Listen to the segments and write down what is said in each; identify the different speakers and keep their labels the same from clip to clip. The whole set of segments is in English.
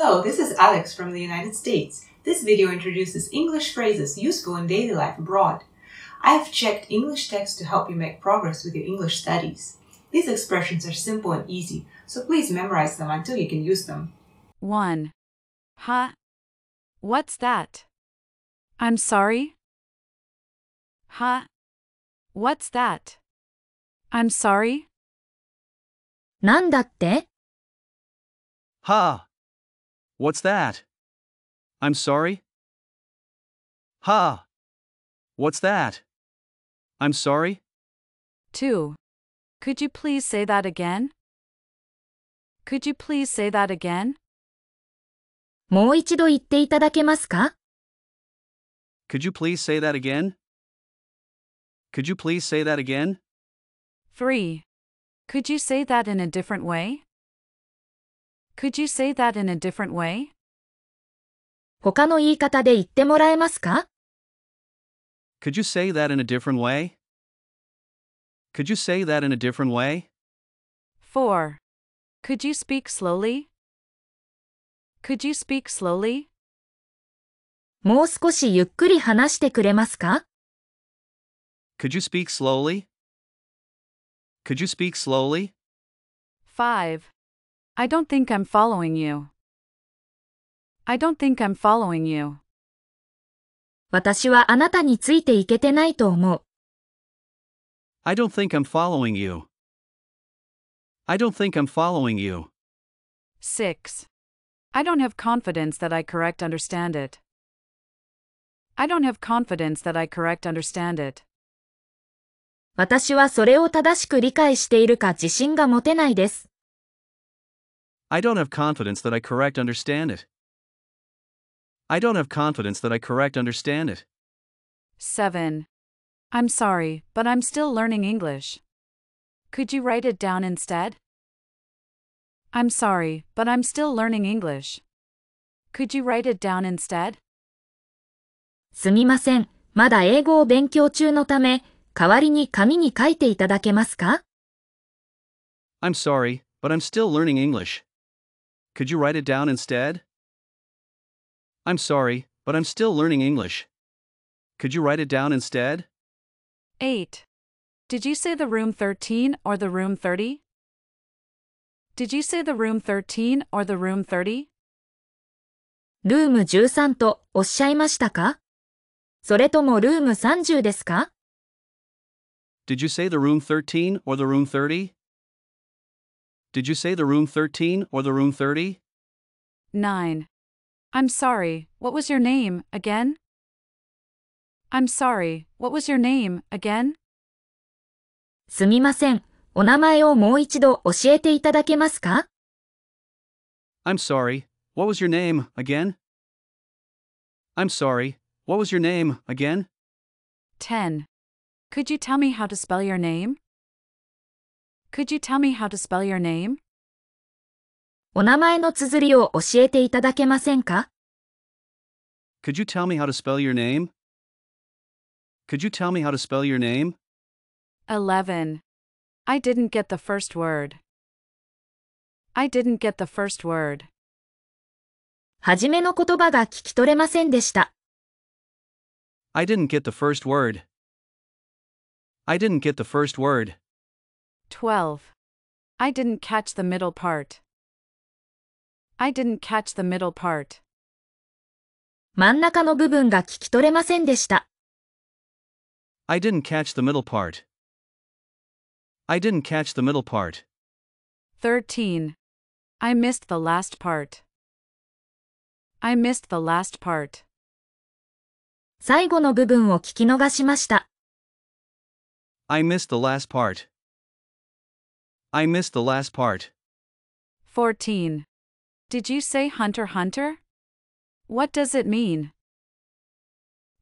Speaker 1: Hello, this is Alex from the United States. This video introduces English phrases useful in daily life abroad. I have checked English text to help you make progress with your English studies. These expressions are simple and easy, so please memorize them until you can use them.
Speaker 2: 1. Huh? What's that? I'm sorry? Huh? What's that? I'm sorry?
Speaker 3: なんだって
Speaker 4: Ha! What's that? I'm sorry? Ha! What's that? I'm sorry?
Speaker 2: 2. Could you please say that again? Could you please say that again?
Speaker 3: もう一度言っていただけますか
Speaker 4: Could you please say that again? Could you please say that again?
Speaker 2: 3. Could you say that in a different way? Could you say that in a different way?
Speaker 3: 他の言い方で言ってもらえますか
Speaker 4: Could you say that in a different way? Could you say that in a different way?
Speaker 2: 4. Could you speak slowly? Could you speak slowly?
Speaker 3: もう少しゆっくり話してくれますか
Speaker 4: Could you speak slowly? Could you speak slowly?
Speaker 2: 5. I don't think I'm following you. I don't think I'm following you.
Speaker 3: 私はあなたについていけてないと思う。
Speaker 4: I don't think I'm following you. I don't think I'm following you.
Speaker 2: 6. I don't have confidence that I correct understand it. I don't have confidence that I correct understand it.
Speaker 3: 私はそれを正しく理解しているか自信が持てないです。
Speaker 4: I don't have confidence that I correct understand it. I don't have confidence that I correct understand it.
Speaker 2: 7. I'm sorry, but I'm still learning English. Could you write it down instead? I'm sorry, but I'm still learning English. Could you write it down instead?
Speaker 3: すみません。まだ英語を勉強中のため、代わりに紙に書いていただけますか
Speaker 4: I'm sorry, but I'm still learning English. Could you write it down instead? I'm sorry, but I'm still learning English. Could you write it down instead?
Speaker 2: 8. Did you say the room 13 or the room 30? Did you say the room 13 or the room 30?
Speaker 3: ルーム13とおっしゃいましたかそれともルーム30ですか
Speaker 4: Did you say the room 13 or the room 30? Did you say the room 13 or the room 30?
Speaker 2: 9. I'm sorry, what was your name, again? I'm sorry, what was your name, again?
Speaker 3: すみません。お名前をもう一度教えていただけますか
Speaker 4: I'm sorry, what was your name again? I'm sorry, what was your name again?
Speaker 2: 10. Could you tell me how to spell your name? Could you tell me how to spell your name?
Speaker 3: お名前の綴りを教えていただけませんか
Speaker 4: Could you tell me how to spell your name? Could you tell me how to spell your name?
Speaker 2: 11. I didn't get the first word. I didn't get the first word.
Speaker 3: はじめの言葉が聞き取れませんでした。
Speaker 4: I didn't get the first word. I didn't get the first word.
Speaker 2: 12. I didn't catch the middle part. I didn't catch the middle part.
Speaker 3: 真ん中の部分が聞き取れませんでした。
Speaker 4: I didn't catch the middle part. I didn't catch the middle part.
Speaker 2: 13. I missed the last part. I missed the last part.
Speaker 3: 最後の部分を聞き逃しました。
Speaker 4: I missed the last part. I missed the last part.
Speaker 2: 14. Did you say hunter hunter? What does it mean?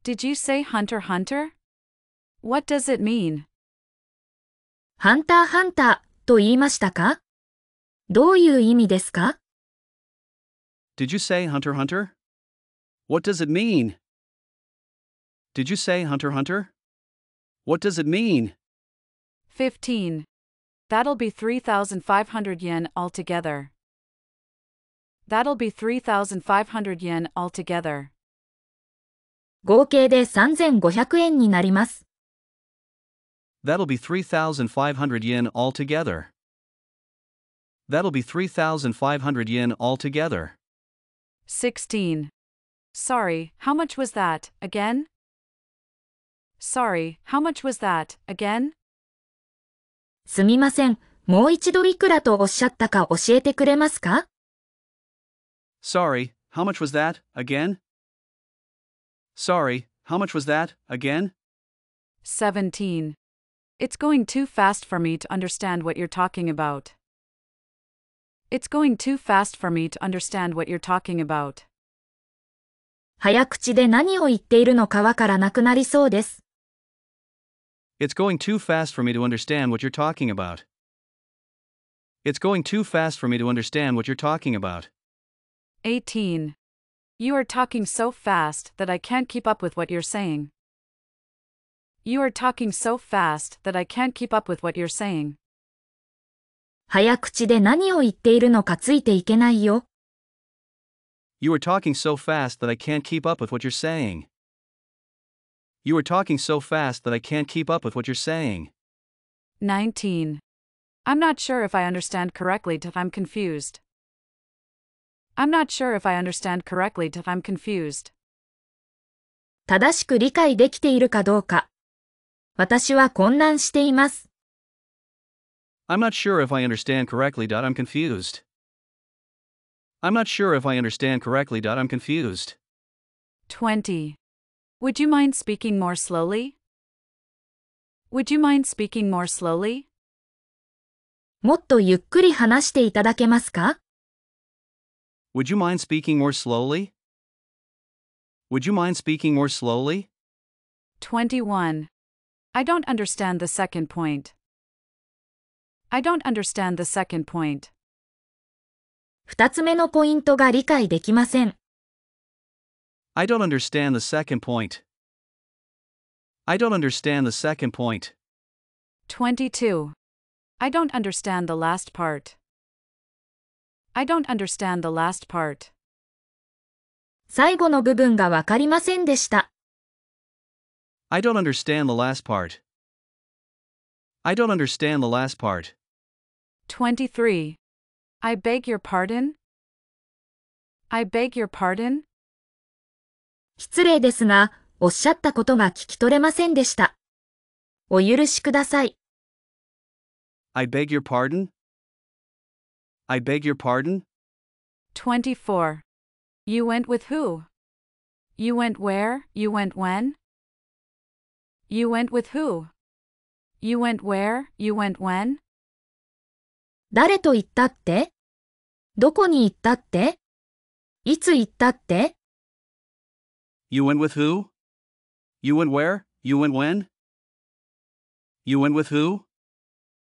Speaker 2: Did you say hunter hunter? What does it mean?
Speaker 3: ハンターハンターと言いましたかどういう意味ですか
Speaker 4: Did you say Hunter Hunter? What does it mean? Did you say Hunter Hunter? What does it mean?
Speaker 2: 15. That'll be 3,500 yen altogether. That'll be 3,500 yen altogether.
Speaker 3: 合計で3500円になります。
Speaker 4: That'll be 3,500 yen altogether. That'll be 3,500 yen altogether.
Speaker 2: 16. Sorry, how much was that, again? Sorry, how much was that, again?
Speaker 3: すみません。もう一度いくらとおっしゃったか教えてくれますか
Speaker 4: Sorry, how much was that, again? Sorry, how much was that, again?
Speaker 2: 17. It's going too fast for me to understand what you're talking about. It's going too fast for me to understand what you're talking about.
Speaker 3: 早口で何を言っているのかわからなくなりそうです。
Speaker 4: It's going too fast for me to understand what you're talking about. It's going too fast for me to understand what you're talking about.
Speaker 2: 18. You are talking so fast that I can't keep up with what you're saying. You are talking so fast that I can't keep up with what you're saying.
Speaker 3: 早口で何を言っているのかついていけないよ。
Speaker 4: You are talking so fast that I can't keep up with what you're saying. You are talking so fast that I can't keep up with what you're saying.
Speaker 2: 19. I'm not sure if I understand correctly that I'm confused. I'm not sure if I understand correctly that I'm confused.
Speaker 3: 正しく理解できているかどうか。私は混乱しています。
Speaker 4: I'm not sure if I understand correctly. I'm confused. I'm not sure if I understand correctly. I'm confused.
Speaker 2: 20. Would you mind speaking more slowly? Would you mind speaking more slowly?
Speaker 3: もっとゆっくり話していただけますか
Speaker 4: Would you mind speaking more slowly? Would you mind speaking more slowly?
Speaker 2: 21. I don't understand the second point. I don't understand the second point.
Speaker 3: 二つ目のポイントが理解できません。
Speaker 4: I don't understand the second point. I don't understand the second point.
Speaker 2: 22. I don't understand the last part. I don't understand the last part.
Speaker 3: 最後の部分がわかりませんでした。
Speaker 4: I don't understand the last part. I don't understand the last part.
Speaker 2: 23. I beg your pardon? I beg your pardon?
Speaker 3: 失礼ですが、おっしゃったことが聞き取れませんでした。お許しください。
Speaker 4: I beg your pardon? I beg your pardon?
Speaker 2: 24. You went with who? You went where? You went when? You went with who? You went where? You went when?
Speaker 3: 誰と言ったってどこに行ったっていつ行ったって
Speaker 4: You went with who? You went where? You went when? You went with who?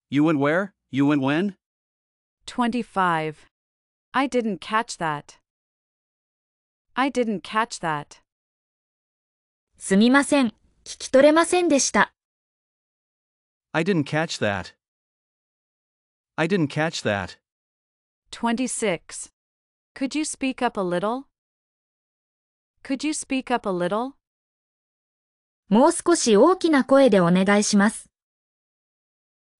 Speaker 4: You went where? You went when?
Speaker 2: 25. I didn't catch that. I didn't catch that.
Speaker 3: すみません。聞き取れませんでした。
Speaker 4: I didn't catch that. I didn't catch that.
Speaker 2: 26. Could you speak up a little? Could you speak up a little?
Speaker 3: もう少し大きな声でお願いします。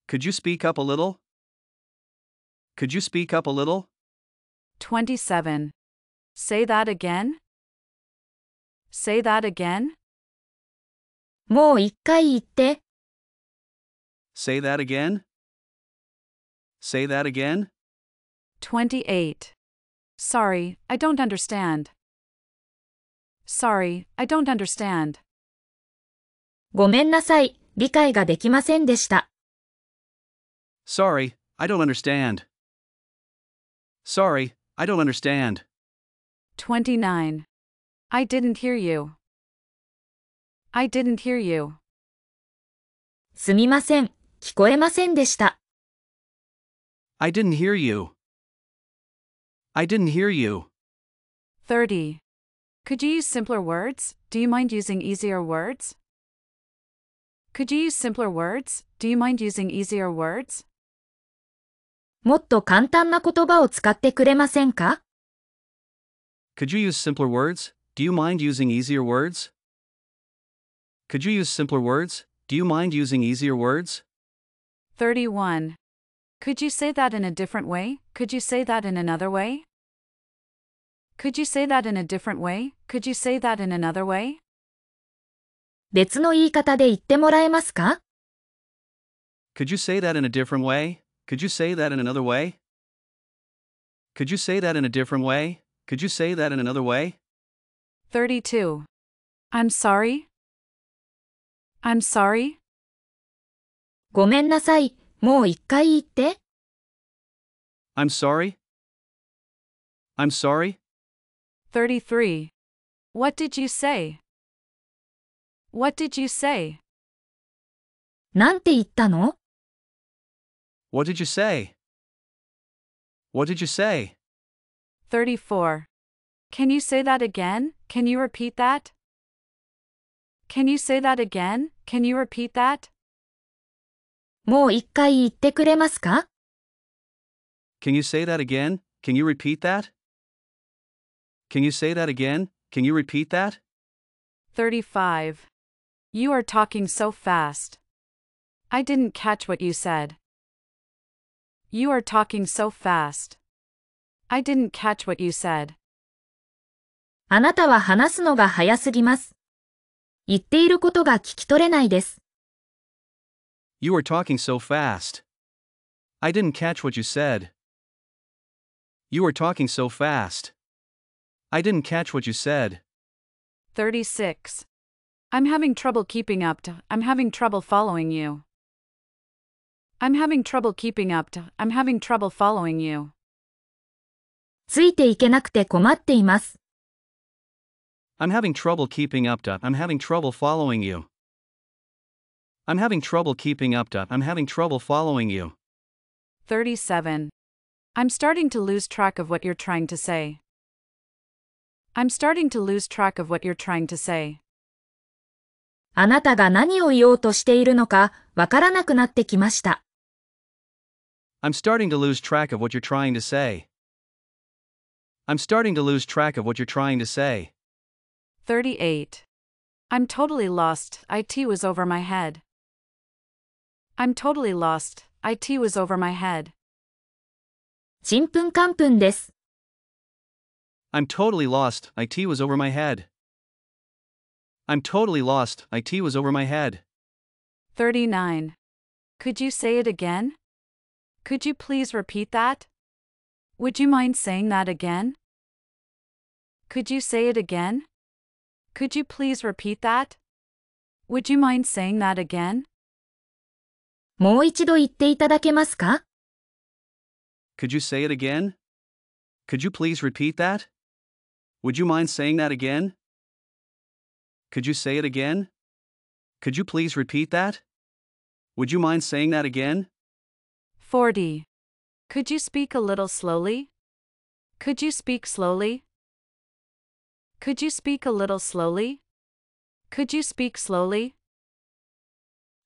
Speaker 4: Could you speak up a little? Could you speak up a little?
Speaker 2: 27. Say that again? Say that again?
Speaker 3: もう一回言って。
Speaker 4: Say that again? Say that again?
Speaker 2: 28. Sorry, I don't understand. Sorry, I don't understand.
Speaker 3: ごめんなさい。理解ができませんでした。
Speaker 4: Sorry, I don't understand. Sorry, I don't understand.
Speaker 2: 29. I didn't hear you. I didn't hear you.
Speaker 3: すみません。聞こえませんでした。
Speaker 4: I didn't hear you. I didn't hear you.
Speaker 2: 30. Could you use simpler words? Do you mind using easier words? Could you use simpler words? Do you mind using easier words?
Speaker 3: もっと簡単な言葉を使ってくれませんか
Speaker 4: Could you use simpler words? Do you mind using easier words? Could you use simpler words? Do you mind using easier words?
Speaker 2: 31. Could you say that in a different way? Could you say that in another way? Could you say that in a different way? Could you say that in another way?
Speaker 3: 別の言い方で言ってもらえますか
Speaker 4: Could you say that in a different way? Could you say that in another way? Could you say that in a different way? Could you say that in another way?
Speaker 2: 32. I'm sorry? I'm sorry?
Speaker 3: ごめんなさい。もう一回言って。
Speaker 4: I'm sorry? I'm sorry?
Speaker 2: 33. What did you say? What did you say?
Speaker 3: なんて言ったの
Speaker 4: What did you say? What did you say?
Speaker 2: 34. Can you say that again? Can you repeat that? Can you say that again? Can you repeat that?
Speaker 3: もう一回言ってくれますか
Speaker 4: Can you say that again? Can you repeat that? Can you say that again? Can you repeat that?
Speaker 2: 35. You are talking so fast. I didn't catch what you said. You are talking so fast. I didn't catch what you said.
Speaker 3: あなたは話すのが早すぎます。言っていることが聞き取れないです。
Speaker 4: You are talking so fast. I didn't catch what you said. You are talking so fast. I didn't catch what you said.
Speaker 2: 36. I'm having trouble keeping up to, I'm having trouble following you. I'm having trouble keeping up to, I'm having trouble following you.
Speaker 3: ついていけなくて困っています。
Speaker 4: I'm having trouble keeping up to, I'm having trouble following you. I'm having trouble keeping up to, I'm having trouble following you.
Speaker 2: 37. I'm starting to lose track of what you're trying to say. I'm starting to lose track of what you're trying to say.
Speaker 3: あなたが何を言おうとしているのかわからなくなってきました。
Speaker 4: I'm starting to lose track of what you're trying to say. I'm starting to lose track of what you're trying to say.
Speaker 2: 38. I'm totally lost, IT was over my head. I'm totally lost, IT was over my head.
Speaker 3: ちんぷんかんぷんです。
Speaker 4: I'm totally lost, IT was over my head. I'm totally lost, IT was over my head.
Speaker 2: 39. Could you say it again? Could you please repeat that? Would you mind saying that again? Could you say it again? Could you please repeat that? Would you mind saying that again?
Speaker 3: もう一度言っていただけますか
Speaker 4: Could you say it again? Could you please repeat that? Would you mind saying that again? Could you say it again? Could you please repeat that? Would you mind saying that again?
Speaker 2: 40. Could you speak a little slowly? Could you speak slowly? Could you speak a little slowly? Could you speak slowly?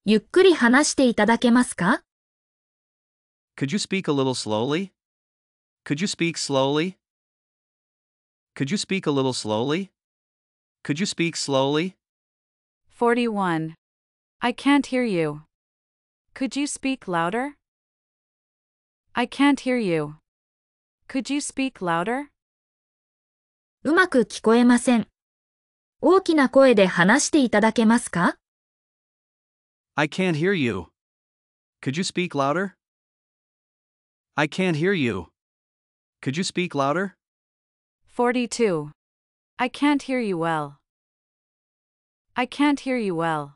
Speaker 3: ゆっくり話していただけますか
Speaker 4: Could you speak a little slowly? Could you speak slowly? Could you speak a little slowly? Could you speak slowly?
Speaker 2: 41. I can't hear you. Could you speak louder? I can't hear you. Could you speak louder?
Speaker 3: うまく聞こえません。大きな声で話していただけますか
Speaker 4: I can't hear you. Could you speak louder? I can't hear you. Could you speak louder?
Speaker 2: 42. I can't hear you well. I can't hear you well.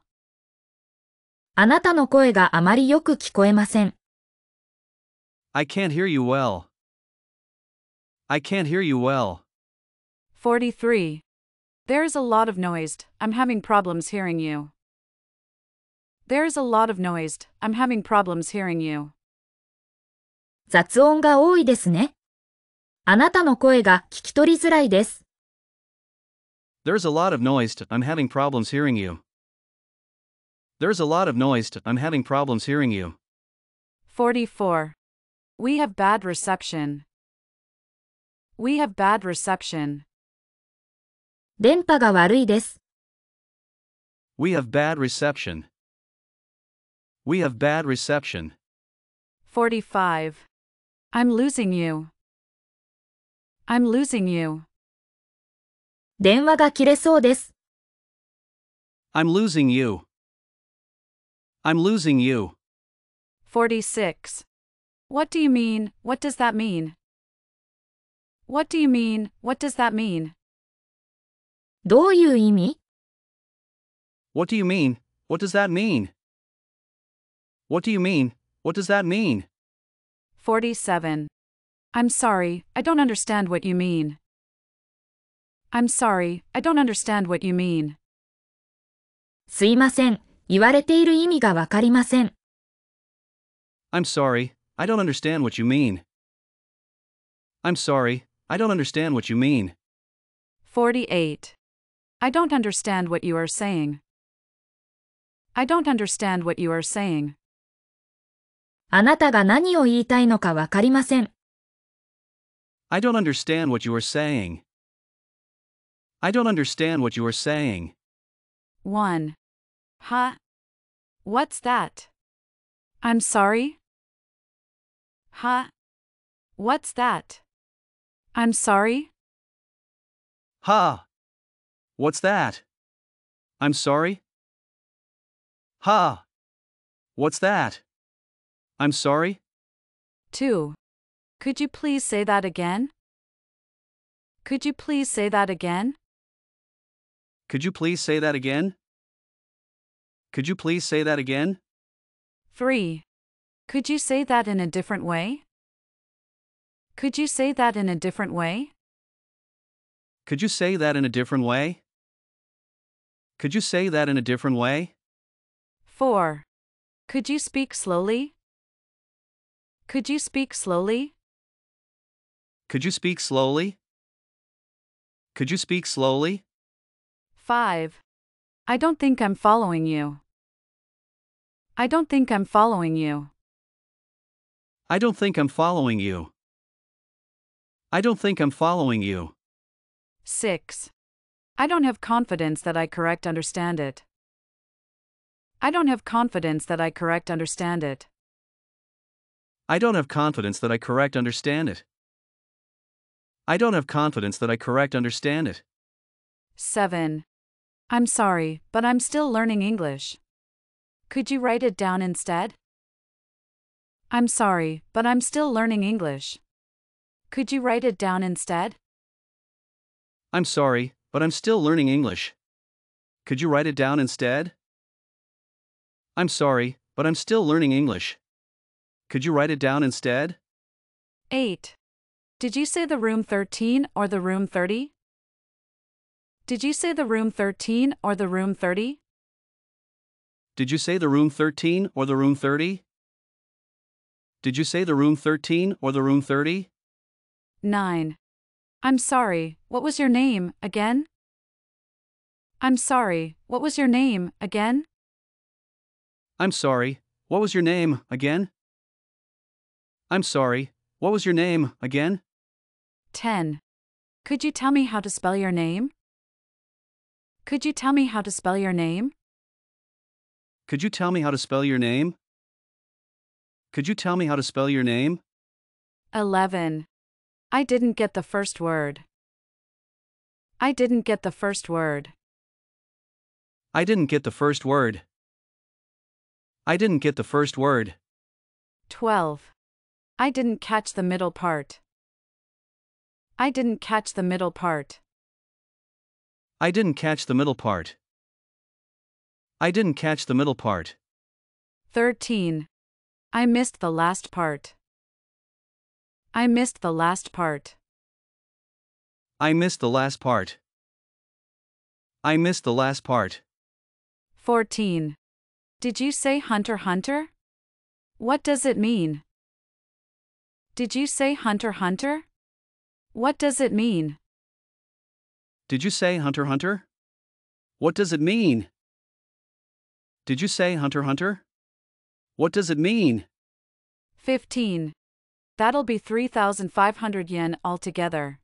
Speaker 3: あなたの声があまりよく聞こえません。
Speaker 4: I can't hear you well. I can't hear you well.
Speaker 2: 43. There's a lot of noise. I'm having problems hearing you. There's a lot of noise. I'm having problems hearing you.
Speaker 3: 雑音が多いですね。 あなたの声が聞き取りづらいです。
Speaker 4: There's a lot of noise. To, I'm having problems hearing you. There's a lot of noise. To, I'm having problems hearing you.
Speaker 2: 44. We have bad reception. We have bad reception.
Speaker 3: 電波が悪いです。
Speaker 4: We have bad reception. We have bad reception.
Speaker 2: 45. I'm losing you. I'm losing you.
Speaker 3: 電話が切れそうです。
Speaker 4: I'm losing you. I'm losing you.
Speaker 2: 46. What do you mean? What does that mean? What do you mean? What does that mean?
Speaker 3: どういう意味
Speaker 4: What do you mean? What does that mean? What do you mean? What does that mean?
Speaker 2: 47. I'm sorry, I don't understand what you mean. I'm sorry, I don't understand what you mean.
Speaker 3: すいません。言われている意味がわかりません。
Speaker 4: I'm sorry, I don't understand what you mean. I'm sorry, I don't understand what you mean.
Speaker 2: 48. I don't understand what you are saying. I don't understand what you are saying.
Speaker 3: あなたが何を言いたいのかわかりません。
Speaker 4: I don't understand what you are saying. I don't understand what you are saying.
Speaker 2: 1. Huh? What's that? I'm sorry? Huh? What's that? I'm sorry?
Speaker 4: Ha! What's that? I'm sorry? Ha! What's that? I'm sorry?
Speaker 2: 2. Could you please say that again? Could you please say that again?
Speaker 4: Could you please say that again? Could you please say that again?
Speaker 2: 3. Could you say that in a different way? Could you say that in a different way?
Speaker 4: Could you say that in a different way? Could you say that in a different way?
Speaker 2: 4. Could you speak slowly? Could you speak slowly?
Speaker 4: Could you speak slowly? Could you speak slowly?
Speaker 2: 5. I don't think I'm following you. I don't think I'm following you.
Speaker 4: I don't think I'm following you. I don't think I'm following you.
Speaker 2: 6. I don't have confidence that I correct understand it. I don't have confidence that I correct understand it.
Speaker 4: I don't have confidence that I correct understand it. I don't have confidence that I correct understand it.
Speaker 2: 7. I'm sorry, but I'm still learning English. Could you write it down instead? I'm sorry, but I'm still learning English. Could you write it down instead?
Speaker 4: I'm sorry, but I'm still learning English. Could you write it down instead? I'm sorry, but I'm still learning English. Could you write it down instead?
Speaker 2: 8. Did you say the room 13 or the room 30? Did you say the room 13 or the room 30?
Speaker 4: Did you say the room 13 or the room 30? Did you say the room 13 or the room 30?
Speaker 2: 9. I'm sorry, what was your name, again? I'm sorry, what was your name, again?
Speaker 4: I'm sorry, what was your name again? I'm sorry, what was your name again?
Speaker 2: 10. Could you tell me how to spell your name? Could you tell me how to spell your name?
Speaker 4: Could you tell me how to spell your name? Could you tell me how to spell your name?
Speaker 2: 11. I didn't get the first word. I didn't get the first word.
Speaker 4: I didn't get the first word. I didn't get the first word.
Speaker 2: 12. I didn't catch the middle part. I didn't catch the middle part.
Speaker 4: I didn't catch the middle part. I didn't catch the middle part.
Speaker 2: 13. I missed the last part. I missed the last part.
Speaker 4: I missed the last part. I missed the last part.
Speaker 2: 14. Did you say Hunter Hunter? What does it mean? Did you say Hunter Hunter? What does it mean?
Speaker 4: Did you say Hunter Hunter? What does it mean? Did you say Hunter Hunter? What does it mean?
Speaker 2: 15. That'll be 3,500 yen altogether.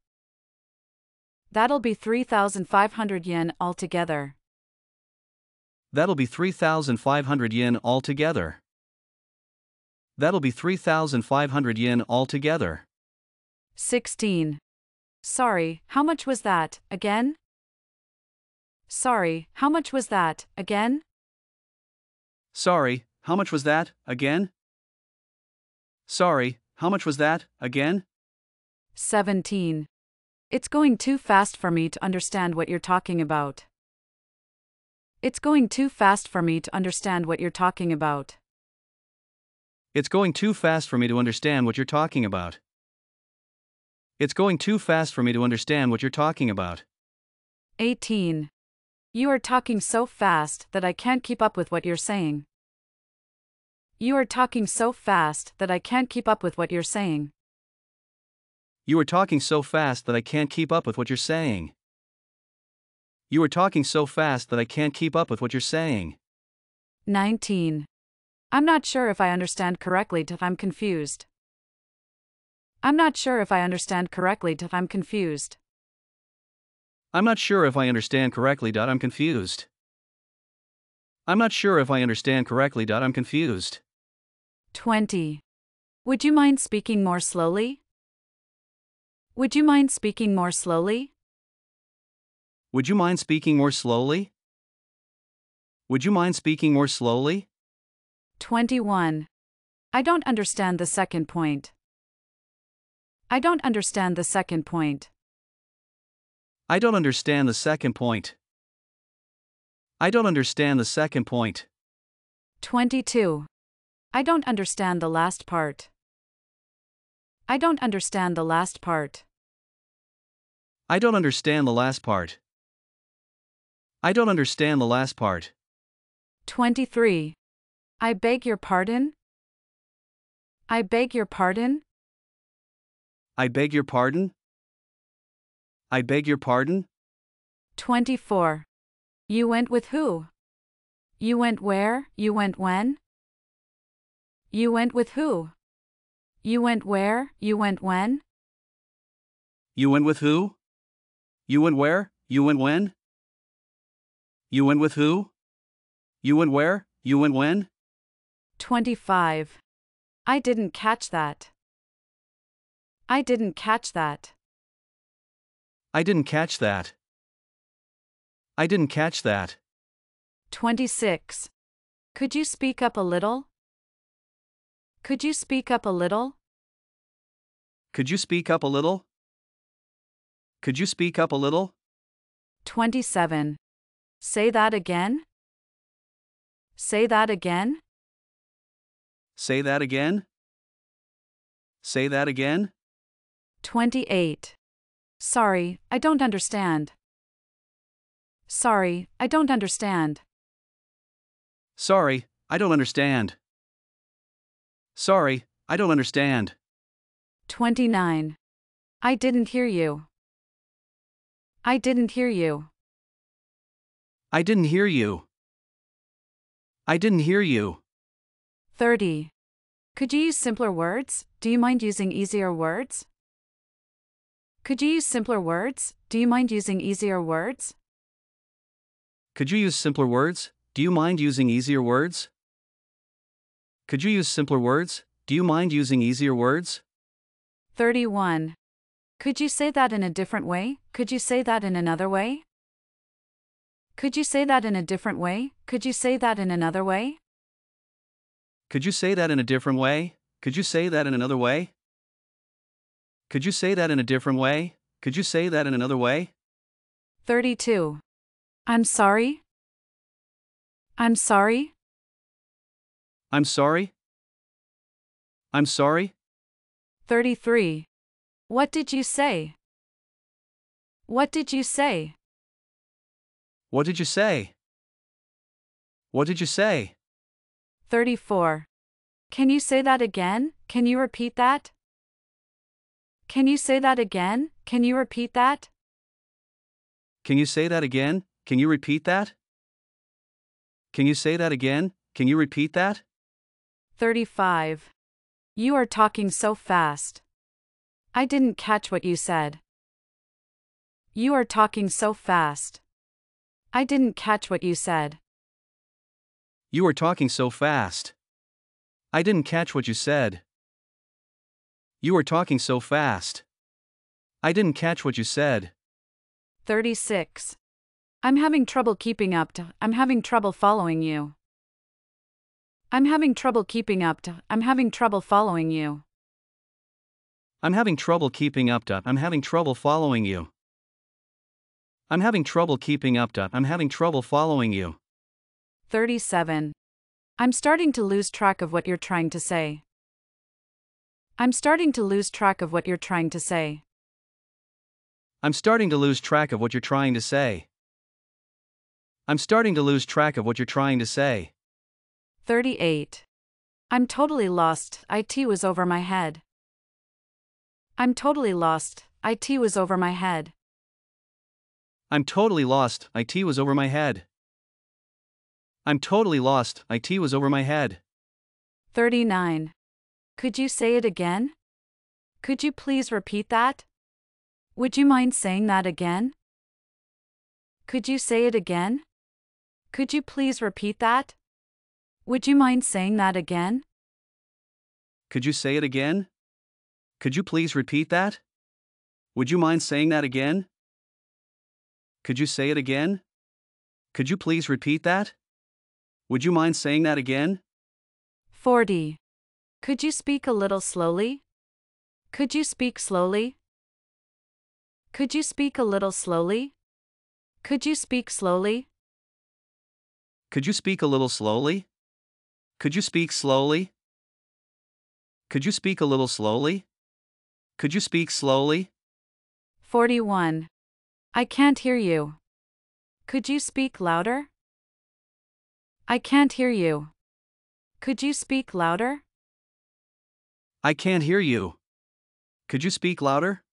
Speaker 2: That'll be 3,500 yen altogether.
Speaker 4: That'll be 3,500 yen altogether. That'll be 3,500 yen altogether.
Speaker 2: 16. Sorry, how much was that, again? Sorry, how much was that, again?
Speaker 4: Sorry, how much was that, again? Sorry, how much was that, again?
Speaker 2: 17. It's going too fast for me to understand what you're talking about. It's going too fast for me to understand what you're talking about.
Speaker 4: It's going too fast for me to understand what you're talking about. It's going too fast for me to understand what you're talking about.
Speaker 2: 18. You are talking so fast that I can't keep up with what you're saying. You are talking so fast that I can't keep up with what you're saying.
Speaker 4: You are talking so fast that I can't keep up with what you're saying. You are talking so fast that I can't keep up with what you're saying.
Speaker 2: 19. I'm not sure if I understand correctly if I'm confused. I'm not sure if I understand correctly I'm confused.
Speaker 4: I'm not sure if I understand correctly. I'm confused. I'm not sure if I understand correctly. I'm confused.
Speaker 2: 20. Would you mind speaking more slowly? Would you mind speaking more slowly?
Speaker 4: Would you mind speaking more slowly? Would you mind speaking more slowly?
Speaker 2: 21. I don't understand the second point. I don't understand the second point.
Speaker 4: I don't understand the second point. I don't understand the second point.
Speaker 2: 22. I don't understand the last part. I don't understand the last part.
Speaker 4: I don't understand the last part. I don't understand the last part.
Speaker 2: 23. I beg your pardon? I beg your pardon?
Speaker 4: I beg your pardon? I beg your pardon?
Speaker 2: 24. You went with who? You went where? You went when? You went with who? You went where? You went when?
Speaker 4: You went with who? You went where? You went when? You went with who? You went where? You went when?
Speaker 2: 25. I didn't catch that. I didn't catch that.
Speaker 4: I didn't catch that. I didn't catch that.
Speaker 2: 26. Could you speak up a little? Could you speak up a little?
Speaker 4: Could you speak up a little? Could you speak up a little?
Speaker 2: 27. Say that again? Say that again?
Speaker 4: Say that again? Say that again?
Speaker 2: 28. Sorry, I don't understand. Sorry, I don't understand.
Speaker 4: Sorry, I don't understand. Sorry, I don't understand.
Speaker 2: 29. I didn't hear you. I didn't hear you.
Speaker 4: I didn't hear you. I didn't hear you.
Speaker 2: 30. Could you use simpler words? Do you mind using easier words? Could you use simpler words? Do you mind using easier words?
Speaker 4: Could you use simpler words? Do you mind using easier words? Could you use simpler words? Do you mind using easier words?
Speaker 2: 31. Could you say that in a different way? Could you say that in another way? Could you say that in a different way? Could you say that in another way?
Speaker 4: Could you say that in a different way? Could you say that in another way? Could you say that in a different way? Could you say that in another way?
Speaker 2: 32. I'm sorry? I'm sorry?
Speaker 4: I'm sorry? I'm sorry?
Speaker 2: 33. What did you say? What did you say?
Speaker 4: What did you say? What did you say?
Speaker 2: 34. Can you say that again? Can you repeat that? Can you say that again? Can you repeat that?
Speaker 4: Can you say that again? Can you repeat that? Can you say that again? Can you repeat that?
Speaker 2: 35. You are talking so fast. I didn't catch what you said. You are talking so fast. I didn't catch what you said.
Speaker 4: You are talking so fast. I didn't catch what you said. You are talking so fast. I didn't catch what you said.
Speaker 2: 36. I'm having trouble keeping up to, I'm having trouble following you. I'm having trouble keeping up to, I'm having trouble following you.
Speaker 4: I'm having trouble keeping up to, I'm having trouble following you. I'm having trouble keeping up to, I'm having trouble following you.
Speaker 2: 37. I'm starting to lose track of what you're trying to say. I'm starting to lose track of what you're trying to say.
Speaker 4: I'm starting to lose track of what you're trying to say. I'm starting to lose track of what you're trying to say.
Speaker 2: 38. I'm totally lost, IT was over my head. I'm totally lost, IT was over my head.
Speaker 4: I'm totally lost, IT was over my head. I'm totally lost, IT was over my head.
Speaker 2: 39. Could you say it again? Could you please repeat that? Would you mind saying that again? Could you say it again? Could you please repeat that? Would you mind saying that again?
Speaker 4: Could you say it again? Could you please repeat that? Would you mind saying that again? Could you say it again? Could you please repeat that? Would you mind saying that again?
Speaker 2: 40. Could you speak a little slowly? Could you speak slowly? Could you speak a little slowly? Could you speak slowly?
Speaker 4: Could you speak a little slowly? Could you speak slowly? Could you speak a little slowly? Could you speak slowly?
Speaker 2: 41. I can't hear you. Could you speak louder? I can't hear you. Could you speak louder?
Speaker 4: I can't hear you. Could you speak louder?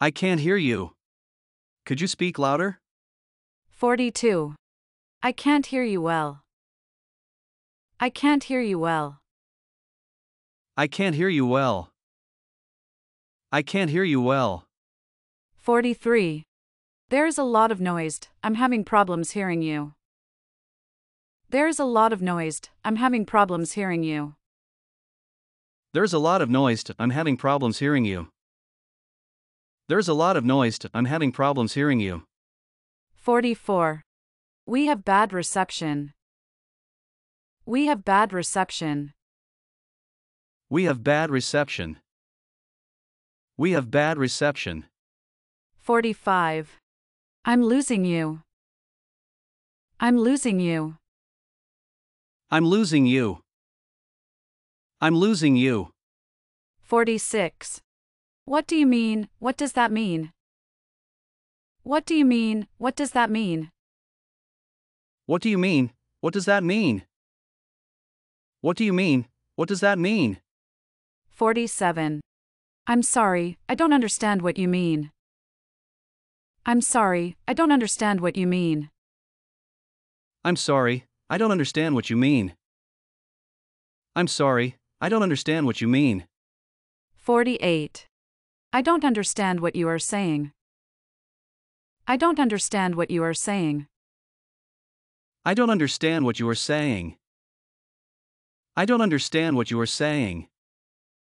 Speaker 4: I can't hear you. Could you speak louder?
Speaker 2: 42. I can't hear you well. I can't hear you well.
Speaker 4: I can't hear you well. I can't hear you well.
Speaker 2: 43. There's a lot of noise, I'm having problems hearing you. There's a lot of noise, I'm having problems hearing you.
Speaker 4: There's a lot of noise, I'm having problems hearing you. There's a lot of noise, I'm having problems hearing you.
Speaker 2: 44. We have bad reception. We have bad reception.
Speaker 4: We have bad reception. We have bad reception.
Speaker 2: 45. I'm losing you. I'm losing you.
Speaker 4: I'm losing you. I'm losing you.
Speaker 2: 46. What do you mean? What does that mean? What do you mean? What does that mean?
Speaker 4: What do you mean? What does that mean? What do you mean? What does that mean?
Speaker 2: 47. I'm sorry, I don't understand what you mean. I'm sorry, I don't understand what you mean.
Speaker 4: I'm sorry, I don't understand what you mean. I'm sorry, I don't understand what you mean.
Speaker 2: 48. I don't understand what you are saying. I don't understand what you are saying.
Speaker 4: I don't understand what you are saying. I don't understand what you are saying.